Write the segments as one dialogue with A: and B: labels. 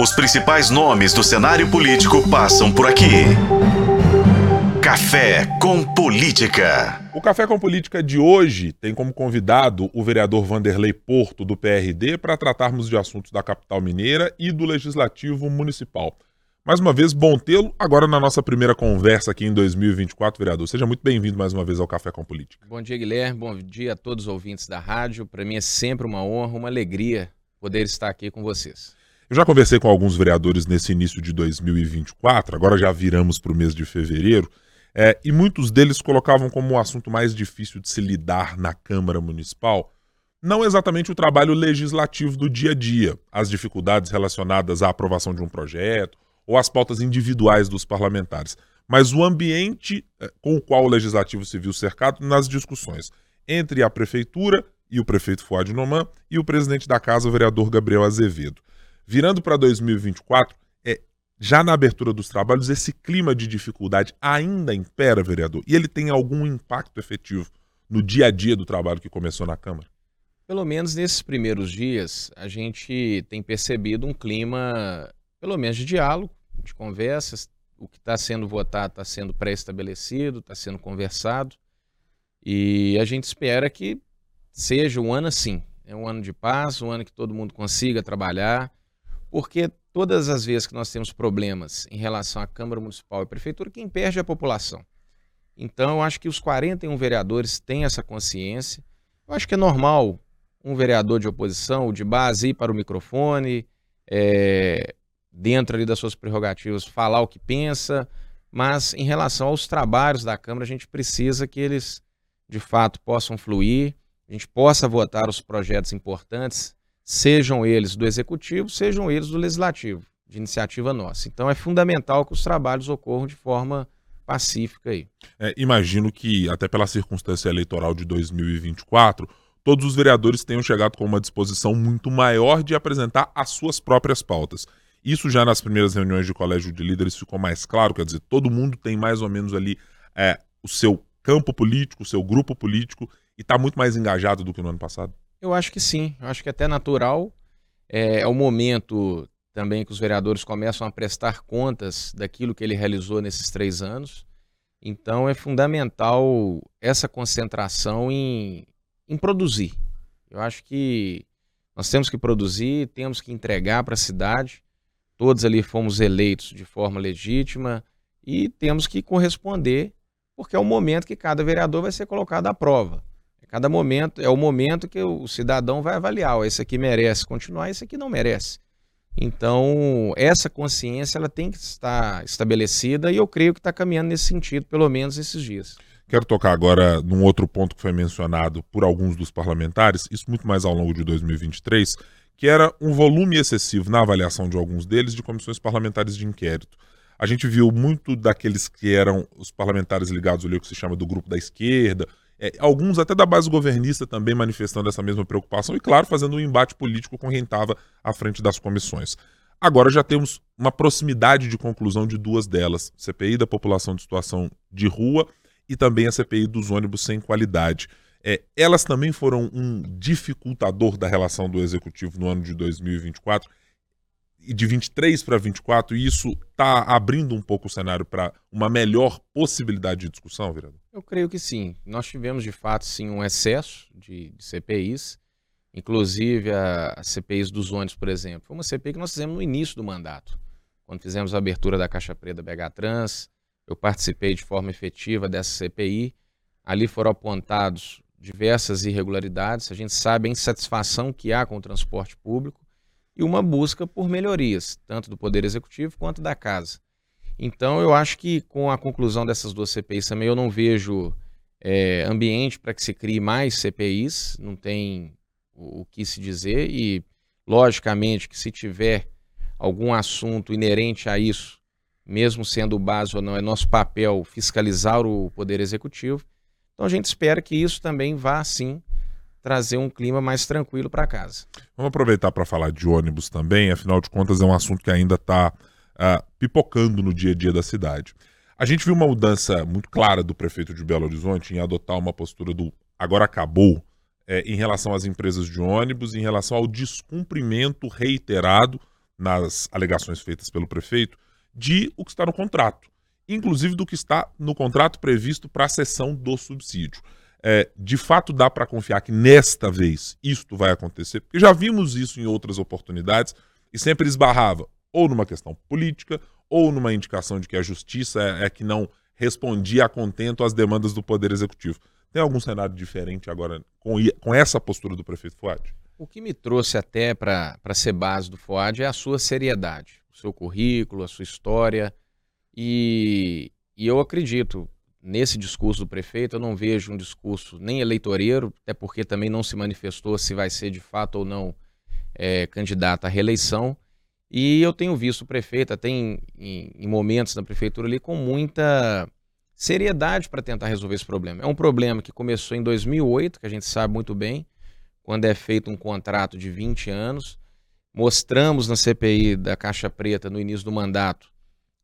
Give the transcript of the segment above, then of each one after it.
A: Os principais nomes do cenário político passam por aqui. Café com Política.
B: O Café com Política de hoje tem como convidado o vereador Vanderlei Porto, do PRD, para tratarmos de assuntos da capital mineira e do Legislativo Municipal. Mais uma vez, bom tê-lo agora na nossa primeira conversa aqui em 2024, vereador. Seja muito bem-vindo mais uma vez ao Café com Política.
C: Bom dia, Guilherme. Bom dia a todos os ouvintes da rádio. Para mim é sempre uma honra, uma alegria poder estar aqui com vocês.
B: Eu já conversei com alguns vereadores nesse início de 2024, agora já viramos para o mês de fevereiro, é, e muitos deles colocavam como o assunto mais difícil de se lidar na Câmara Municipal não exatamente o trabalho legislativo do dia a dia, as dificuldades relacionadas à aprovação de um projeto ou as pautas individuais dos parlamentares, mas o ambiente é, com o qual o legislativo se viu cercado nas discussões entre a prefeitura e o prefeito Fuad Noman e o presidente da casa, o vereador Gabriel Azevedo. Virando para 2024, é, já na abertura dos trabalhos, esse clima de dificuldade ainda impera, vereador? E ele tem algum impacto efetivo no dia a dia do trabalho que começou na Câmara?
C: Pelo menos nesses primeiros dias, a gente tem percebido um clima, pelo menos de diálogo, de conversas. O que está sendo votado está sendo pré-estabelecido, está sendo conversado. E a gente espera que seja um ano assim. É um ano de paz, um ano que todo mundo consiga trabalhar, porque todas as vezes que nós temos problemas em relação à Câmara Municipal e Prefeitura, quem perde é a população. Então, eu acho que os 41 vereadores têm essa consciência. Eu acho que é normal um vereador de oposição ou de base ir para o microfone, é, dentro ali das suas prerrogativas, falar o que pensa, mas em relação aos trabalhos da Câmara, a gente precisa que eles, de fato, possam fluir, a gente possa votar os projetos importantes sejam eles do executivo, sejam eles do legislativo, de iniciativa nossa. Então é fundamental que os trabalhos ocorram de forma pacífica aí.
B: É, imagino que, até pela circunstância eleitoral de 2024, todos os vereadores tenham chegado com uma disposição muito maior de apresentar as suas próprias pautas. Isso já nas primeiras reuniões de colégio de líderes ficou mais claro, quer dizer, todo mundo tem mais ou menos ali é, o seu campo político, o seu grupo político, e está muito mais engajado do que no ano passado?
C: Eu acho que sim, eu acho que é até natural. É, é o momento também que os vereadores começam a prestar contas daquilo que ele realizou nesses três anos. Então é fundamental essa concentração em, em produzir. Eu acho que nós temos que produzir, temos que entregar para a cidade. Todos ali fomos eleitos de forma legítima e temos que corresponder, porque é o momento que cada vereador vai ser colocado à prova. Cada momento é o momento que o cidadão vai avaliar, ó, esse aqui merece continuar, esse aqui não merece. Então, essa consciência ela tem que estar estabelecida e eu creio que está caminhando nesse sentido, pelo menos esses dias.
B: Quero tocar agora num outro ponto que foi mencionado por alguns dos parlamentares, isso muito mais ao longo de 2023, que era um volume excessivo na avaliação de alguns deles de comissões parlamentares de inquérito. A gente viu muito daqueles que eram os parlamentares ligados ali ao que se chama do grupo da esquerda, é, alguns até da base governista também manifestando essa mesma preocupação e, claro, fazendo um embate político com quem estava à frente das comissões. Agora já temos uma proximidade de conclusão de duas delas: CPI da população de situação de rua e também a CPI dos ônibus sem qualidade. É, elas também foram um dificultador da relação do executivo no ano de 2024 e de 23 para 24, e isso está abrindo um pouco o cenário para uma melhor possibilidade de discussão, vereador?
C: Eu creio que sim. Nós tivemos, de fato, sim, um excesso de, de CPIs, inclusive a, a, CPIs dos ônibus, por exemplo. Foi uma CPI que nós fizemos no início do mandato, quando fizemos a abertura da Caixa Preta BH Trans. Eu participei de forma efetiva dessa CPI. Ali foram apontados diversas irregularidades. A gente sabe a insatisfação que há com o transporte público e uma busca por melhorias, tanto do Poder Executivo quanto da Casa. Então, eu acho que com a conclusão dessas duas CPIs também, eu não vejo é, ambiente para que se crie mais CPIs, não tem o, o que se dizer, e logicamente que se tiver algum assunto inerente a isso, mesmo sendo base ou não, é nosso papel fiscalizar o Poder Executivo. Então, a gente espera que isso também vá, sim, trazer um clima mais tranquilo para casa.
B: Vamos aproveitar para falar de ônibus também, afinal de contas é um assunto que ainda está pipocando no dia a dia da cidade. A gente viu uma mudança muito clara do prefeito de Belo Horizonte em adotar uma postura do agora acabou é, em relação às empresas de ônibus, em relação ao descumprimento reiterado nas alegações feitas pelo prefeito, de o que está no contrato, inclusive do que está no contrato previsto para a cessão do subsídio. É, de fato, dá para confiar que nesta vez isto vai acontecer, porque já vimos isso em outras oportunidades e sempre esbarrava ou numa questão política ou numa indicação de que a justiça é, é que não respondia a contento às demandas do Poder Executivo. Tem algum cenário diferente agora com, com essa postura do prefeito Fuad?
C: O que me trouxe até para ser base do FOAD é a sua seriedade, o seu currículo, a sua história. E, e eu acredito, nesse discurso do prefeito, eu não vejo um discurso nem eleitoreiro, até porque também não se manifestou se vai ser de fato ou não é, candidato à reeleição. E eu tenho visto o prefeito, até em, em, momentos da prefeitura ali, com muita seriedade para tentar resolver esse problema. É um problema que começou em 2008, que a gente sabe muito bem, quando é feito um contrato de 20 anos. Mostramos na CPI da Caixa Preta, no início do mandato,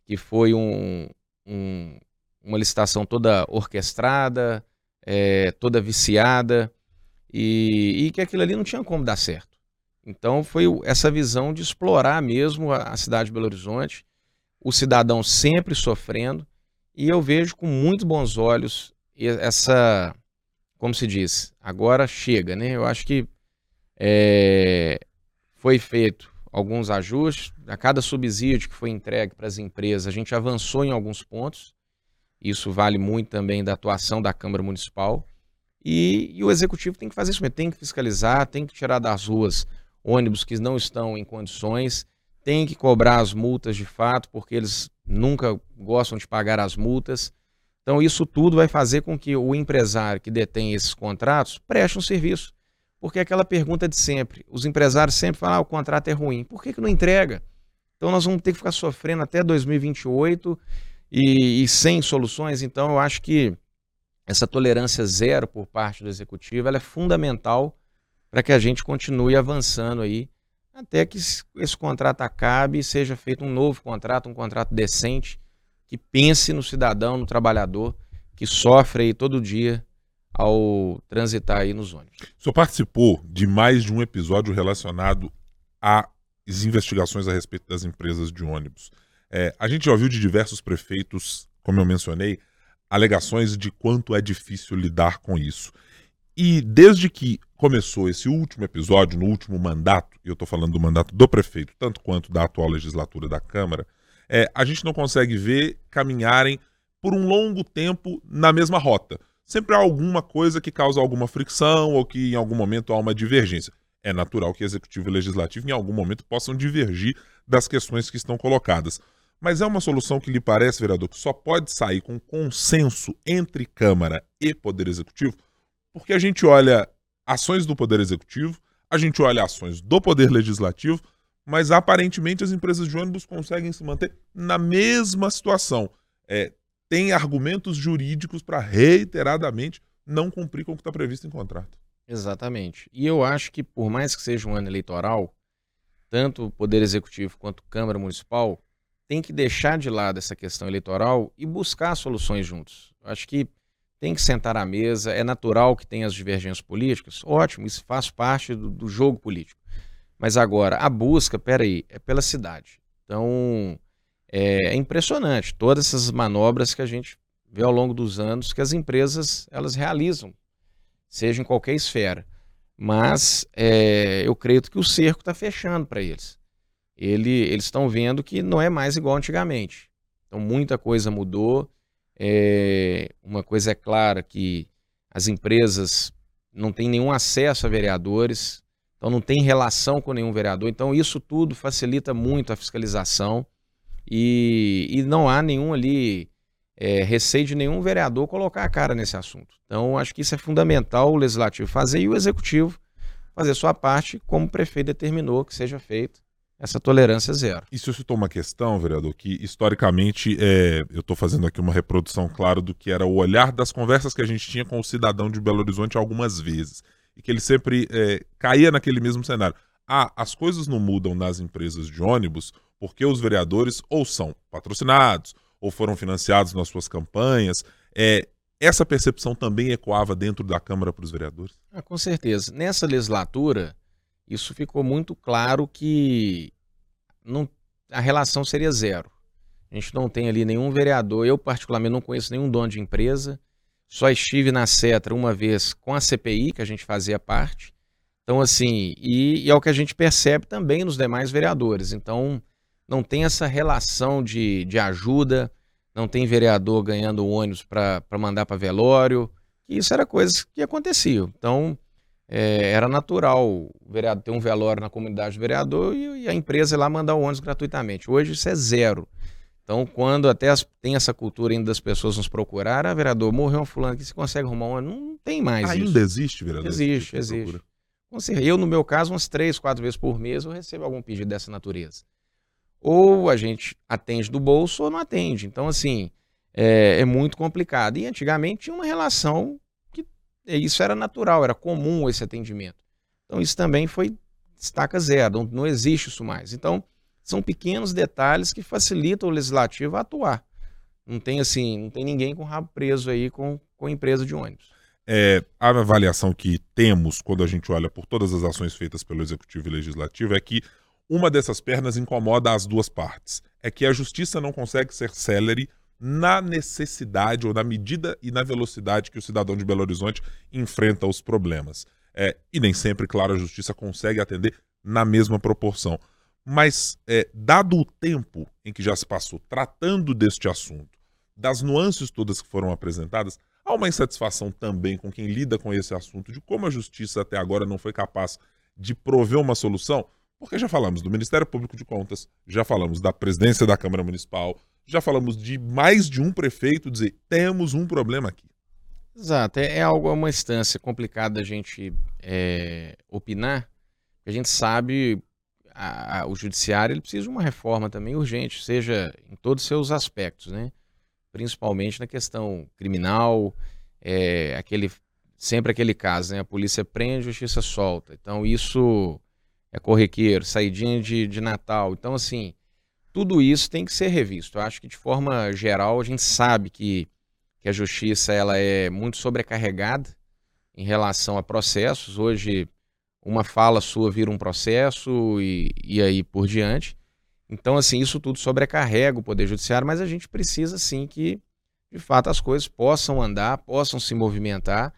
C: que foi um, um, uma licitação toda orquestrada, é, toda viciada, e, e, que aquilo ali não tinha como dar certo. Então foi essa visão de explorar mesmo a, cidade de Belo Horizonte, o cidadão sempre sofrendo, e eu vejo com muito bons olhos essa como se diz, agora chega, né? Eu acho que é, foi feito alguns ajustes. A cada subsídio que foi entregue para as empresas, a gente avançou em alguns pontos. Isso vale muito também da atuação da Câmara Municipal. E, e o Executivo tem que fazer isso mesmo, tem que fiscalizar, tem que tirar das ruas ônibus que não estão em condições, tem que cobrar as multas de fato, porque eles nunca gostam de pagar as multas. Então, isso tudo vai fazer com que o empresário que detém esses contratos preste um serviço. Porque é aquela pergunta de sempre. Os empresários sempre falam: ah, o contrato é ruim. Por que, que não entrega? Então, nós vamos ter que ficar sofrendo até 2028 e, e sem soluções. Então, eu acho que essa tolerância zero por parte do executivo é fundamental para que a gente continue avançando aí até que esse contrato acabe e seja feito um novo contrato, um contrato decente que pense no cidadão, no trabalhador que sofre aí todo dia ao transitar aí nos ônibus.
B: O senhor participou de mais de um episódio relacionado às investigações a respeito das empresas de ônibus. É, a gente já ouviu de diversos prefeitos, como eu mencionei, alegações de quanto é difícil lidar com isso. E desde que começou esse último episódio, no último mandato, e eu estou falando do mandato do prefeito, tanto quanto da atual legislatura da Câmara, é, a gente não consegue ver caminharem por um longo tempo na mesma rota. Sempre há alguma coisa que causa alguma fricção ou que em algum momento há uma divergência. É natural que executivo e legislativo em algum momento possam divergir das questões que estão colocadas. Mas é uma solução que lhe parece, vereador, que só pode sair com consenso entre Câmara e Poder Executivo, porque a gente olha ações do Poder Executivo, a gente olha ações do Poder Legislativo, mas aparentemente as empresas de ônibus conseguem se manter na mesma situação. É, tem argumentos jurídicos para reiteradamente não cumprir com o que está previsto em contrato.
C: Exatamente. E eu acho que, por mais que seja um ano eleitoral, tanto o Poder Executivo quanto a Câmara Municipal tem que deixar de lado essa questão eleitoral e buscar soluções juntos. Acho que tem que sentar à mesa, é natural que tenha as divergências políticas, ótimo, isso faz parte do, do jogo político. Mas agora, a busca, peraí, é pela cidade. Então, é, é impressionante todas essas manobras que a gente vê ao longo dos anos que as empresas elas realizam, seja em qualquer esfera. Mas é, eu creio que o cerco está fechando para eles. Ele, eles estão vendo que não é mais igual antigamente. Então muita coisa mudou. É, uma coisa é clara que as empresas não têm nenhum acesso a vereadores, então não tem relação com nenhum vereador. Então isso tudo facilita muito a fiscalização e, e não há nenhum ali é, receio de nenhum vereador colocar a cara nesse assunto. Então acho que isso é fundamental o legislativo fazer e o executivo fazer sua parte, como o prefeito determinou que seja feito essa tolerância zero.
B: Se eu citou uma questão, vereador, que historicamente é, eu estou fazendo aqui uma reprodução clara do que era o olhar das conversas que a gente tinha com o cidadão de Belo Horizonte algumas vezes e que ele sempre é, caía naquele mesmo cenário. Ah, as coisas não mudam nas empresas de ônibus porque os vereadores ou são patrocinados ou foram financiados nas suas campanhas. É, essa percepção também ecoava dentro da Câmara para os vereadores?
C: Ah, com certeza. Nessa legislatura, isso ficou muito claro que não, a relação seria zero. A gente não tem ali nenhum vereador, eu particularmente não conheço nenhum dono de empresa, só estive na Cetra uma vez com a CPI, que a gente fazia parte. Então, assim, e, e é o que a gente percebe também nos demais vereadores. Então, não tem essa relação de, de ajuda, não tem vereador ganhando ônibus para mandar para velório. Isso era coisas que aconteciam. Então, é, era natural o vereador ter um velório na comunidade do vereador e, e a empresa ir lá mandar o ônibus gratuitamente. Hoje isso é zero. Então, quando até as, tem essa cultura ainda das pessoas nos procurar, ah, vereador, morreu um fulano aqui, você consegue arrumar um Não tem mais
B: ainda
C: isso.
B: existe, vereador?
C: Existe, tipo existe. Eu, no meu caso, umas três, quatro vezes por mês eu recebo algum pedido dessa natureza. Ou a gente atende do bolso ou não atende. Então, assim, é, é muito complicado. E antigamente tinha uma relação que isso era natural, era comum esse atendimento. Então, isso também foi estaca zero, não, não existe isso mais. Então, são pequenos detalhes que facilitam o legislativo a atuar. Não tem assim, não tem ninguém com rabo preso aí com, com empresa de ônibus.
B: É, a avaliação que temos quando a gente olha por todas as ações feitas pelo Executivo e Legislativo é que uma dessas pernas incomoda as duas partes. É que a justiça não consegue ser célere na necessidade ou na medida e na velocidade que o cidadão de Belo Horizonte enfrenta os problemas. É, e nem sempre, claro, a justiça consegue atender na mesma proporção. Mas, é, dado o tempo em que já se passou tratando deste assunto, das nuances todas que foram apresentadas, há uma insatisfação também com quem lida com esse assunto de como a justiça até agora não foi capaz de prover uma solução, porque já falamos do Ministério Público de Contas, já falamos da presidência da Câmara Municipal, já falamos de mais de um prefeito dizer temos um problema aqui.
C: Exato, é, é algo, é uma instância complicada a gente é, opinar, a gente sabe a, a, o judiciário ele precisa de uma reforma também urgente, seja em todos os seus aspectos, né? principalmente na questão criminal, é, aquele, sempre aquele caso, né? a polícia prende, a justiça solta. Então isso é corriqueiro, saidinha de, de Natal. Então, assim, tudo isso tem que ser revisto. Eu acho que de forma geral a gente sabe que, que a justiça ela é muito sobrecarregada em relação a processos. Hoje uma fala sua vira um processo e, e aí por diante. Então, assim, isso tudo sobrecarrega o Poder Judiciário, mas a gente precisa, sim, que, de fato, as coisas possam andar, possam se movimentar,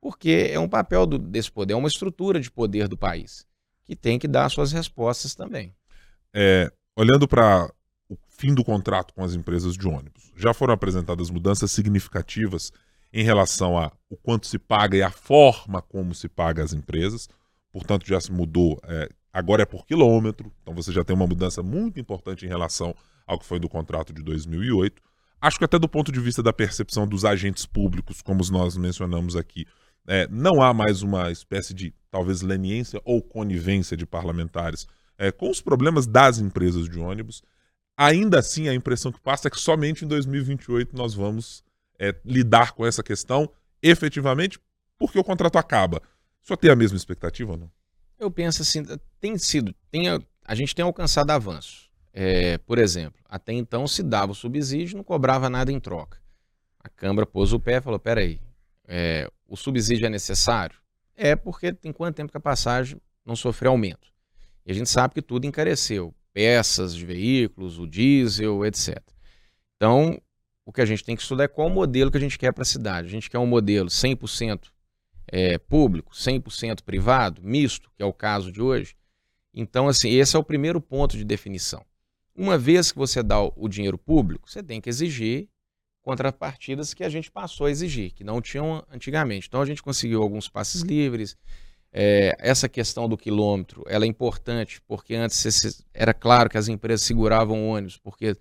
C: porque é um papel do, desse poder, é uma estrutura de poder do país, que tem que dar suas respostas também.
B: É, olhando para o fim do contrato com as empresas de ônibus, já foram apresentadas mudanças significativas em relação a o quanto se paga e a forma como se paga as empresas portanto já se mudou. É, agora é por quilômetro, então você já tem uma mudança muito importante em relação ao que foi do contrato de 2008. Acho que até do ponto de vista da percepção dos agentes públicos, como nós mencionamos aqui, é, não há mais uma espécie de talvez leniência ou conivência de parlamentares é, com os problemas das empresas de ônibus. Ainda assim, a impressão que passa é que somente em 2028 nós vamos é, lidar com essa questão efetivamente, porque o contrato acaba. Só tem a mesma expectativa ou não?
C: Eu penso assim, tem sido, tem, a gente tem alcançado avanços. É, por exemplo, até então se dava o subsídio, não cobrava nada em troca. A Câmara pôs o pé e falou: peraí, é, o subsídio é necessário? É porque tem quanto tempo que a passagem não sofreu aumento? E a gente sabe que tudo encareceu, peças de veículos, o diesel, etc. Então, o que a gente tem que estudar é qual o modelo que a gente quer para a cidade. A gente quer um modelo 100% é, público, 100% privado, misto, que é o caso de hoje. Então, assim, esse é o primeiro ponto de definição. Uma vez que você dá o dinheiro público, você tem que exigir contrapartidas que a gente passou a exigir, que não tinham antigamente. Então, a gente conseguiu alguns passes livres. É, essa questão do quilômetro, ela é importante, porque antes era claro que as empresas seguravam ônibus, porque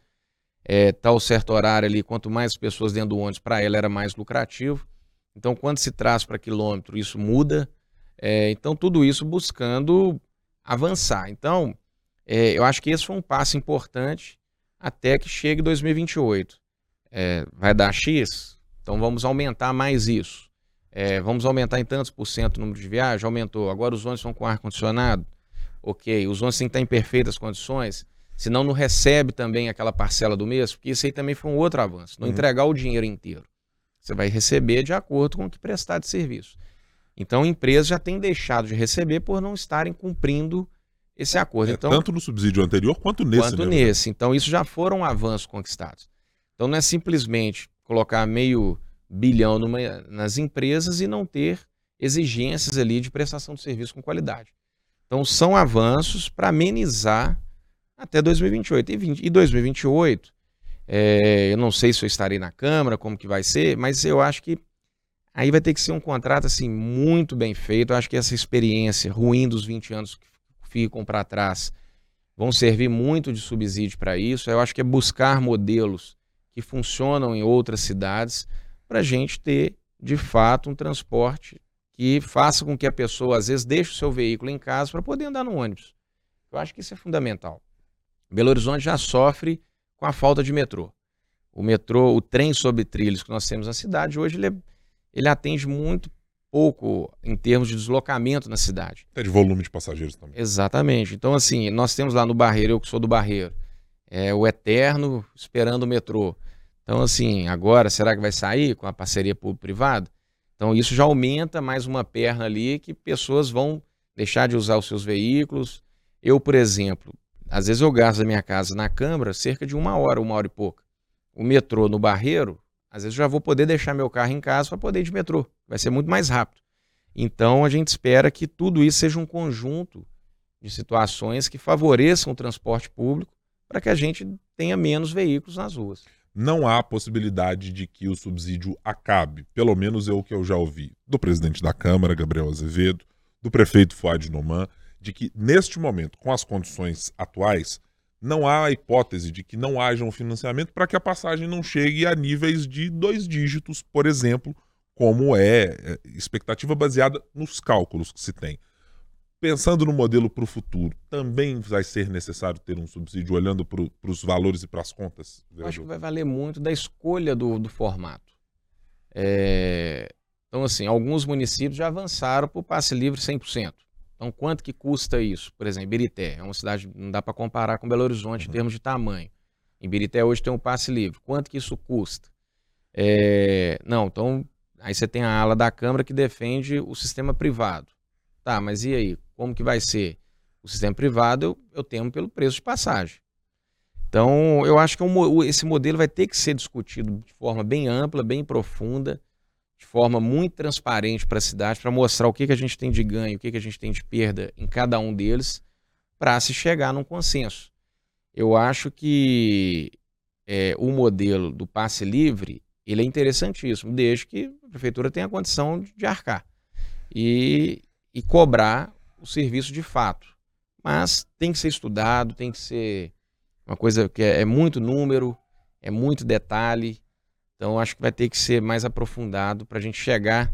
C: é, tal certo horário ali, quanto mais pessoas dentro do ônibus, para ela era mais lucrativo. Então, quando se traz para quilômetro, isso muda. É, então, tudo isso buscando avançar. Então, é, eu acho que esse foi um passo importante até que chegue 2028. É, vai dar X? Então, vamos aumentar mais isso. É, vamos aumentar em tantos por cento o número de viagens? Aumentou. Agora os ônibus vão com ar-condicionado? Ok. Os ônibus têm que estar em perfeitas condições? Senão não recebe também aquela parcela do mês, porque isso aí também foi um outro avanço. Não uhum. entregar o dinheiro inteiro. Você vai receber de acordo com o que prestar de serviço. Então, empresas já têm deixado de receber por não estarem cumprindo esse acordo.
B: É,
C: então,
B: tanto no subsídio anterior quanto nesse.
C: quanto nesse. Então, isso já foram avanços conquistados. Então, não é simplesmente colocar meio bilhão numa- nas empresas e não ter exigências ali de prestação de serviço com qualidade. Então, são avanços para amenizar até 2028. E, 20 e 2028, é, eu não sei se eu estarei na Câmara, como que vai ser, mas eu acho que aí vai ter que ser um contrato assim muito bem feito. Eu acho que essa experiência ruim dos 20 anos que ficam para trás vão servir muito de subsídio para isso. Eu acho que é buscar modelos que funcionam em outras cidades para a gente ter, de fato, um transporte que faça com que a pessoa, às vezes, deixe o seu veículo em casa para poder andar no ônibus. Eu acho que isso é fundamental. Belo Horizonte já sofre com a falta de metrô. O metrô, o trem sobre trilhos que nós temos na cidade, hoje ele, é- ele atende muito pouco em termos de deslocamento na cidade.
B: Até de volume de passageiros também.
C: Exatamente. Então, assim, nós temos lá no Barreiro, eu que sou do Barreiro, é o Eterno esperando o metrô. Então, assim, agora, será que vai sair com a parceria público-privada? Então, isso já aumenta mais uma perna ali que pessoas vão deixar de usar os seus veículos. Eu, por exemplo, às vezes eu gasto da minha casa na Câmara cerca de uma hora, uma hora e pouca. O metrô no Barreiro, às vezes eu já vou poder deixar meu carro em casa para poder ir de metrô. Vai ser muito mais rápido. Então, a gente espera que tudo isso seja um conjunto de situações que favoreçam o transporte público para que a gente tenha menos veículos nas ruas.
B: Não há possibilidade de que o subsídio acabe. Pelo menos é o que eu já ouvi do presidente da Câmara, Gabriel Azevedo, do prefeito Fuad Noman, de que neste momento, com as condições atuais, não há a hipótese de que não haja um financiamento para que a passagem não chegue a níveis de dois dígitos, por exemplo, como é é, expectativa baseada nos cálculos que se tem. Pensando no modelo para o futuro, também vai ser necessário ter um subsídio olhando para os valores e para as contas?
C: Eu acho que vai valer muito da escolha do, do formato. É, Então, assim, alguns municípios já avançaram para o passe livre 100%. Então, quanto que custa isso? Por exemplo, Ibirité é uma cidade, não dá para comparar com Belo Horizonte em termos de tamanho. Ibirité hoje tem um passe livre. Quanto que isso custa? É, Não, então, aí você tem a ala da Câmara que defende o sistema privado. Tá, mas e aí? Como que vai ser? O sistema privado eu, eu temo pelo preço de passagem. Então, eu acho que é um esse modelo vai ter que ser discutido de forma bem ampla, bem profunda, de forma muito transparente para a cidade, para mostrar o que, que a gente tem de ganho, o que, que a gente tem de perda em cada um deles, para se chegar num consenso. Eu acho que é, o modelo do passe livre ele é interessantíssimo, desde que a prefeitura tenha condição de, de arcar e, e cobrar o serviço de fato. Mas tem que ser estudado, tem que ser uma coisa que é, é muito número, é muito detalhe. Então acho que vai ter que ser mais aprofundado para a gente chegar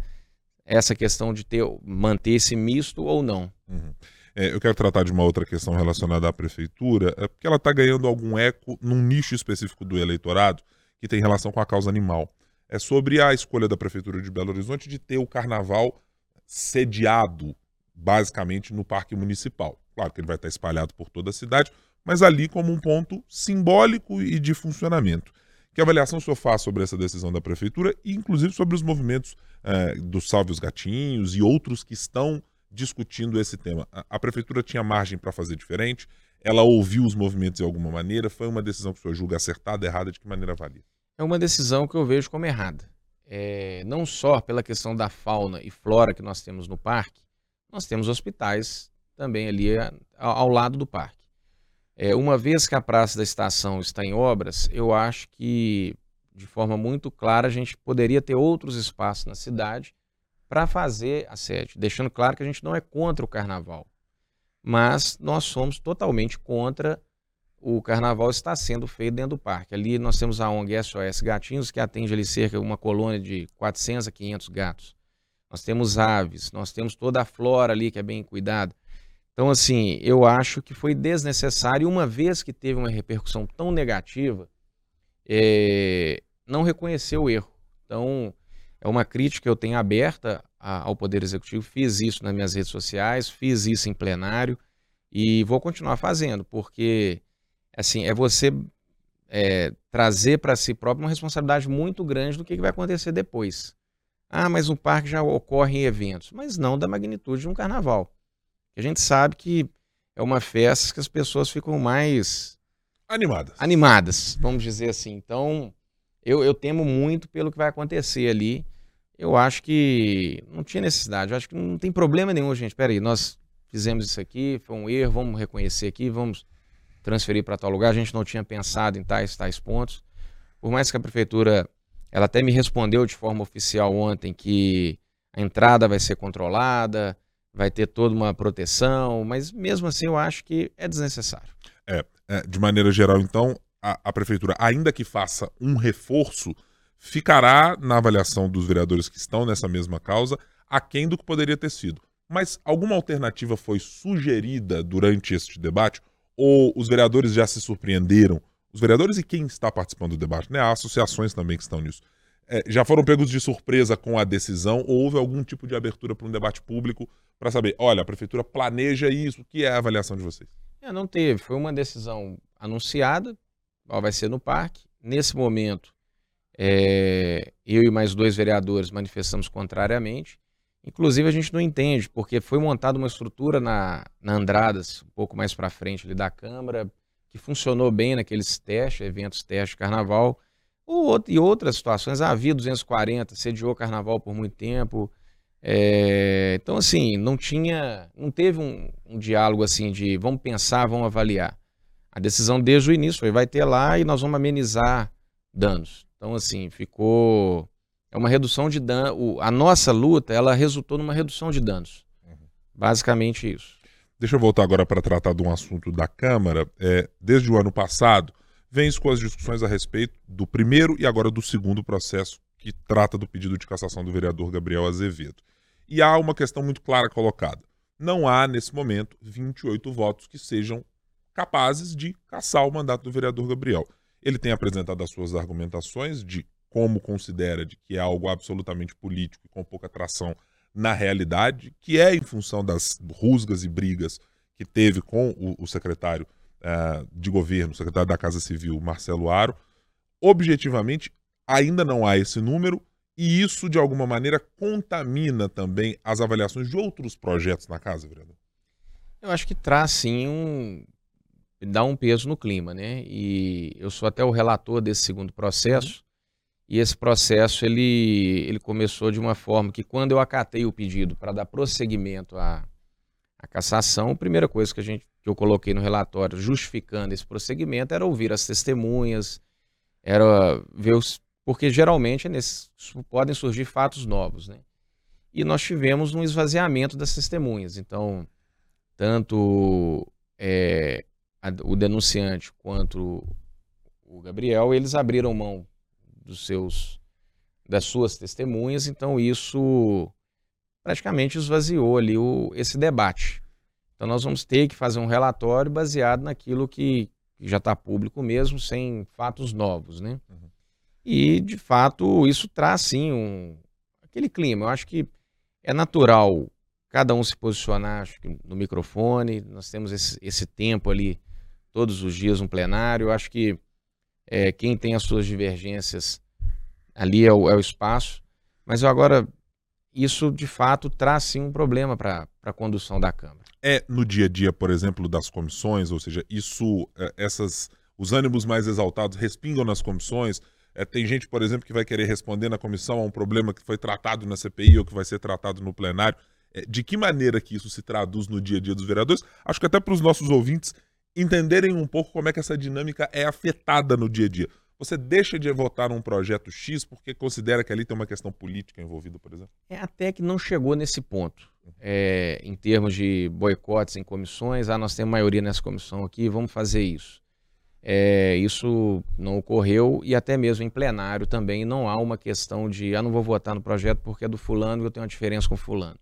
C: essa questão de ter, manter esse misto ou não.
B: Uhum. É, eu quero tratar de uma outra questão relacionada à prefeitura, é porque ela está ganhando algum eco num nicho específico do eleitorado que tem relação com a causa animal. É sobre a escolha da prefeitura de Belo Horizonte de ter o carnaval sediado basicamente no parque municipal. Claro que ele vai estar espalhado por toda a cidade, mas ali como um ponto simbólico e de funcionamento. Que avaliação o senhor faz sobre essa decisão da prefeitura e, inclusive, sobre os movimentos eh, do Salve os Gatinhos e outros que estão discutindo esse tema? A, a prefeitura tinha margem para fazer diferente? Ela ouviu os movimentos de alguma maneira? Foi uma decisão que o senhor julga acertada, errada? De que maneira avalia?
C: É uma decisão que eu vejo como errada. É, não só pela questão da fauna e flora que nós temos no parque, nós temos hospitais também ali a- ao, lado do parque. É, uma vez que a Praça da Estação está em obras, eu acho que, de forma muito clara, a gente poderia ter outros espaços na cidade para fazer a sede, deixando claro que a gente não é contra o carnaval, mas nós somos totalmente contra o carnaval estar sendo feito dentro do parque. Ali nós temos a ONG SOS Gatinhos, que atende ali cerca de uma colônia de 400 a 500 gatos. Nós temos aves, nós temos toda a flora ali que é bem cuidada. Então, assim, eu acho que foi desnecessário, uma vez que teve uma repercussão tão negativa, é, não reconheceu o erro. Então, é uma crítica que eu tenho aberta ao Poder Executivo. Fiz isso nas minhas redes sociais, fiz isso em plenário e vou continuar fazendo, porque assim é você é, trazer para si próprio uma responsabilidade muito grande do que vai acontecer depois. Ah, mas um parque já ocorre em eventos, mas não da magnitude de um carnaval. A gente sabe que é uma festa que as pessoas ficam mais
B: Animadas.
C: animadas, vamos dizer assim. Então, eu, eu temo muito pelo que vai acontecer ali. Eu acho que não tinha necessidade, eu acho que não tem problema nenhum, gente. Peraí, nós fizemos isso aqui, foi um erro, vamos reconhecer aqui, vamos transferir para tal lugar. A gente não tinha pensado em tais, tais pontos. Por mais que a prefeitura, ela até me respondeu de forma oficial ontem que a entrada vai ser controlada, vai ter toda uma proteção, mas mesmo assim eu acho que é desnecessário.
B: É, é, de maneira geral, então, a, a prefeitura, ainda que faça um reforço, ficará na avaliação dos vereadores que estão nessa mesma causa, aquém do que poderia ter sido. Mas alguma alternativa foi sugerida durante este debate? Ou os vereadores já se surpreenderam? Os vereadores e quem está participando do debate, né? Há associações também que estão nisso. É, já foram pegos de surpresa com a decisão ou houve algum tipo de abertura para um debate público para saber, olha, a prefeitura planeja isso, o que é a avaliação de vocês?
C: É, não teve, foi uma decisão anunciada, ó, vai ser no parque. Nesse momento, é, eu e mais dois vereadores manifestamos contrariamente. Inclusive, a gente não entende, porque foi montada uma estrutura na, na Andradas, um pouco mais para frente ali da Câmara, que funcionou bem naqueles testes, eventos testes carnaval. Ou, e outras situações, a Via 240 sediou carnaval por muito tempo. É, então, assim, não tinha, não teve um, um, diálogo assim de vamos pensar, vamos avaliar. A decisão desde o início foi vai ter lá e nós vamos amenizar danos. Então, assim, ficou é uma redução de dano. A nossa luta, ela resultou numa redução de danos. Uhum. Basicamente isso.
B: Deixa eu voltar agora para tratar de um assunto da Câmara. É, desde o ano passado, vem com as discussões a respeito do primeiro e agora do segundo processo que trata do pedido de cassação do vereador Gabriel Azevedo. E há uma questão muito clara colocada. Não há, nesse momento, 28 votos que sejam capazes de cassar o mandato do vereador Gabriel. Ele tem apresentado as suas argumentações de como considera de que é algo absolutamente político e com pouca atração na realidade, que é em função das rusgas e brigas que teve com o, o secretário uh, de governo, secretário da Casa Civil, Marcelo Aro. Objetivamente, ainda não há esse número e isso, de alguma maneira, contamina também as avaliações de outros projetos na casa, vereador?
C: Eu acho que traz sim um. dá um peso no clima, né? E eu sou até o relator desse segundo processo. E esse processo ele, ele começou de uma forma que, quando eu acatei o pedido para dar prosseguimento à, à cassação, a primeira coisa que, a gente, que eu coloquei no relatório justificando esse prosseguimento era ouvir as testemunhas, era ver os. Porque geralmente é nesse, podem surgir fatos novos, né? E nós tivemos um esvaziamento das testemunhas. Então, tanto é, a, o denunciante quanto o Gabriel, eles abriram mão dos seus das suas testemunhas, então isso praticamente esvaziou ali o, esse debate. Então nós vamos ter que fazer um relatório baseado naquilo que, já está público mesmo, sem fatos novos, né? Uhum. E de fato isso traz sim um, aquele clima. Eu acho que é natural cada um se posicionar acho que no microfone. Nós temos esse, esse tempo ali todos os dias no plenário. Eu acho que é, quem tem as suas divergências ali é o, é o espaço. Mas eu agora, isso de fato traz sim um problema para a condução da Câmara.
B: É no dia a dia, por exemplo, das comissões, ou seja, isso, é, essas, os ânimos mais exaltados respingam nas comissões. É, tem gente, por exemplo, que vai querer responder na comissão a um problema que foi tratado na CPI ou que vai ser tratado no plenário. É, de que maneira que isso se traduz no dia a dia dos vereadores? Acho que até para os nossos ouvintes entenderem um pouco como é que essa dinâmica é afetada no dia a dia. Você deixa de votar num projeto X porque considera que ali tem uma questão política envolvida, por exemplo?
C: É até que não chegou nesse ponto. É, em termos de boicotes em comissões, ah, nós temos maioria nessa comissão aqui, vamos fazer isso. É, isso não ocorreu e até mesmo em plenário também não há uma questão de ah, não vou votar no projeto porque é do fulano e eu tenho uma diferença com fulano.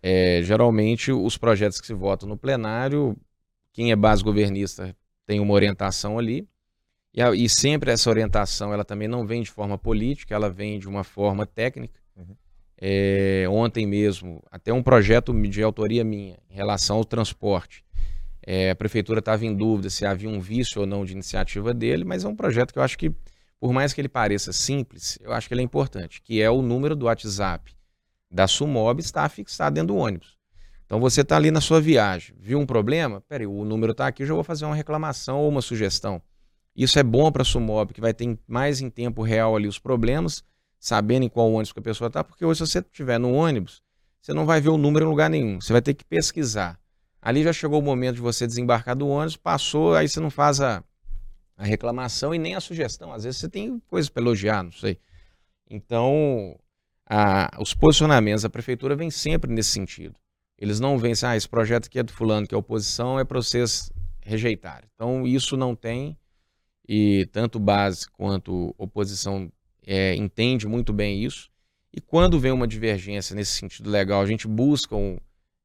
C: É, geralmente os projetos que se votam no plenário quem é base governista tem uma orientação ali, e, a, e, sempre essa orientação ela também não vem de forma política, ela vem de uma forma técnica. Uhum. É, ontem mesmo, até um projeto de autoria minha em relação ao transporte. É, a prefeitura estava em dúvida se havia um vício ou não de iniciativa dele, mas é um projeto que eu acho que, por mais que ele pareça simples, eu acho que ele é importante, que é o número do WhatsApp da Sumob está fixado dentro do ônibus. Então você está ali na sua viagem, viu um problema? Peraí, o número está aqui, eu já vou fazer uma reclamação ou uma sugestão. Isso é bom para a Sumob, que vai ter mais em tempo real ali os problemas, sabendo em qual ônibus que a pessoa está, porque hoje se você estiver no ônibus, você não vai ver o número em lugar nenhum, você vai ter que pesquisar. Ali já chegou o momento de você desembarcar do ônibus, passou, aí você não faz a, a reclamação e nem a sugestão. Às vezes você tem coisas para elogiar, não sei. Então, a, os posicionamentos da prefeitura vêm sempre nesse sentido. Eles não assim, ah, esse projeto aqui é do fulano, que é oposição, é para vocês rejeitarem. Então, isso não tem, e tanto base quanto oposição é, entende muito bem isso. E quando vem uma divergência nesse sentido legal, a gente busca um,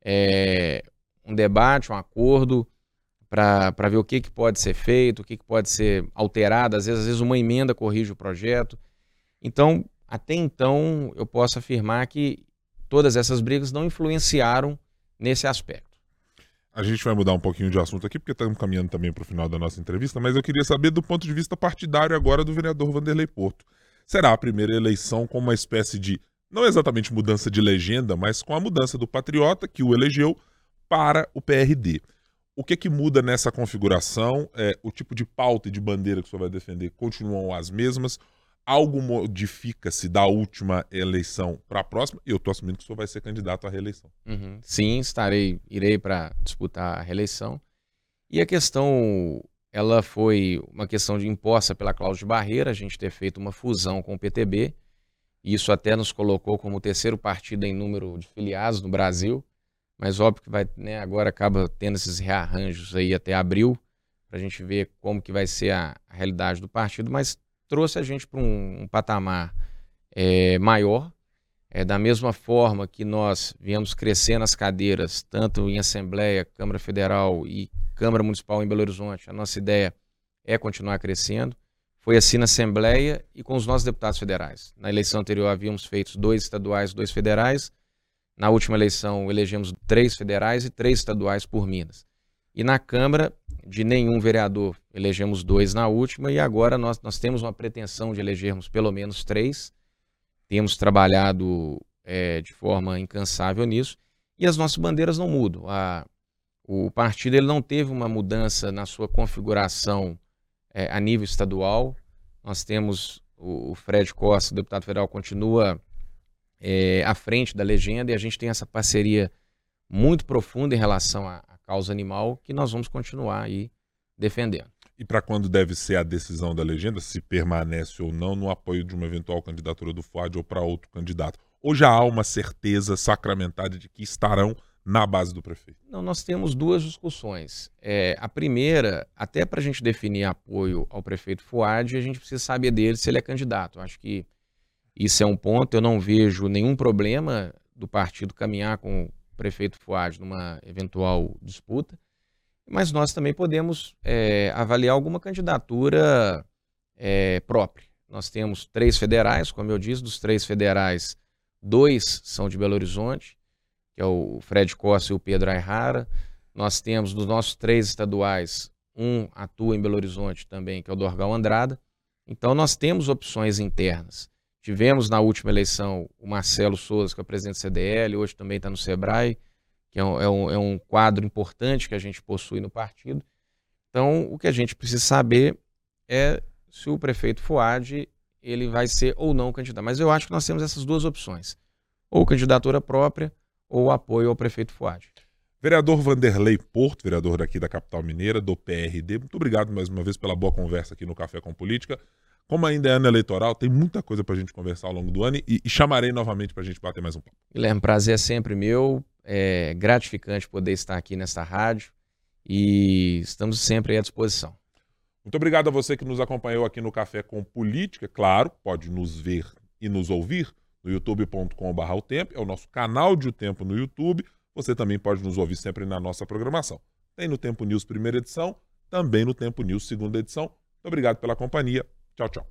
C: é, um debate, um acordo, para ver o que, que pode ser feito, o que, que pode ser alterado. Às vezes, às vezes uma emenda corrige o projeto. Então, até então, eu posso afirmar que todas essas brigas não influenciaram nesse aspecto.
B: A gente vai mudar um pouquinho de assunto aqui, porque estamos caminhando também para o final da nossa entrevista, mas eu queria saber do ponto de vista partidário agora do vereador Vanderlei Porto. Será a primeira eleição com uma espécie de, não exatamente mudança de legenda, mas com a mudança do patriota que o elegeu para o PRD. O que que muda nessa configuração? É, o tipo de pauta e de bandeira que o senhor vai defender continuam as mesmas? Algo modifica-se da última eleição para a próxima? Eu estou assumindo que o senhor vai ser candidato à reeleição.
C: Uhum. Sim, estarei, irei para disputar a reeleição. E a questão, ela foi uma questão de imposta pela cláusula de barreira, a gente ter feito uma fusão com o PTB. Isso até nos colocou como o terceiro partido em número de filiados no Brasil mas óbvio que vai, né, agora acaba tendo esses rearranjos aí até abril, para a gente ver como que vai ser a, a, realidade do partido, mas trouxe a gente para um, um, patamar é, maior, é, da mesma forma que nós viemos crescendo as cadeiras, tanto em Assembleia, Câmara Federal e Câmara Municipal em Belo Horizonte, a nossa ideia é continuar crescendo. Foi assim na Assembleia e com os nossos deputados federais. Na eleição anterior havíamos feito dois estaduais, dois federais. Na última eleição, elegemos três federais e três estaduais por Minas. E na Câmara, de nenhum vereador, elegemos dois na última, e agora nós, nós temos uma pretensão de elegermos pelo menos três. Temos trabalhado é, de forma incansável nisso, e as nossas bandeiras não mudam. A, o partido ele não teve uma mudança na sua configuração é, a nível estadual. Nós temos o, o Fred Costa, deputado federal, continua é, à frente da legenda e a gente tem essa parceria muito profunda em relação à causa animal que nós vamos continuar aí defendendo.
B: E para quando deve ser a decisão da legenda, se permanece ou não no apoio de uma eventual candidatura do FUAD ou para outro candidato? Ou já há uma certeza sacramentada de que estarão na base do prefeito?
C: Não, nós temos duas discussões. É, a primeira, até para a gente definir apoio ao prefeito Fuad, a gente precisa saber dele se ele é candidato. Acho que isso é um ponto. Eu não vejo nenhum problema do partido caminhar com prefeito Fuad numa eventual disputa, mas nós também podemos é, avaliar alguma candidatura é, própria. Nós temos três federais, como eu disse, dos três federais, dois são de Belo Horizonte, que é o Fred Costa e o Pedro Ayrara. Nós temos dos nossos três estaduais, um atua em Belo Horizonte também, que é o Dorgal Andrada. Então nós temos opções internas. Tivemos na última eleição o Marcelo Souza, que é presidente do CDL, hoje também está no SEBRAE, que é um, é, um, é um quadro importante que a gente possui no partido. Então, o que a gente precisa saber é se o prefeito Fuad ele vai ser ou não candidato. Mas eu acho que nós temos essas duas opções: ou candidatura própria ou apoio ao prefeito Fuad.
B: Vereador Vanderlei Porto, vereador daqui da capital mineira, do PRD, muito obrigado mais uma vez pela boa conversa aqui no Café com Política. Como ainda é ano eleitoral, tem muita coisa para a gente conversar ao longo do ano e, e chamarei novamente para a gente bater mais um papo.
C: Guilherme, prazer é sempre meu. É gratificante poder estar aqui nesta rádio e estamos sempre à disposição.
B: Muito obrigado a você que nos acompanhou aqui no Café com Política. Claro, pode nos ver e nos ouvir no youtube.com.br o tempo, é o nosso canal de O Tempo no YouTube. Você também pode nos ouvir sempre na nossa programação. Tem no Tempo News primeira edição, também no Tempo News segunda edição. Muito obrigado pela companhia. 叫肘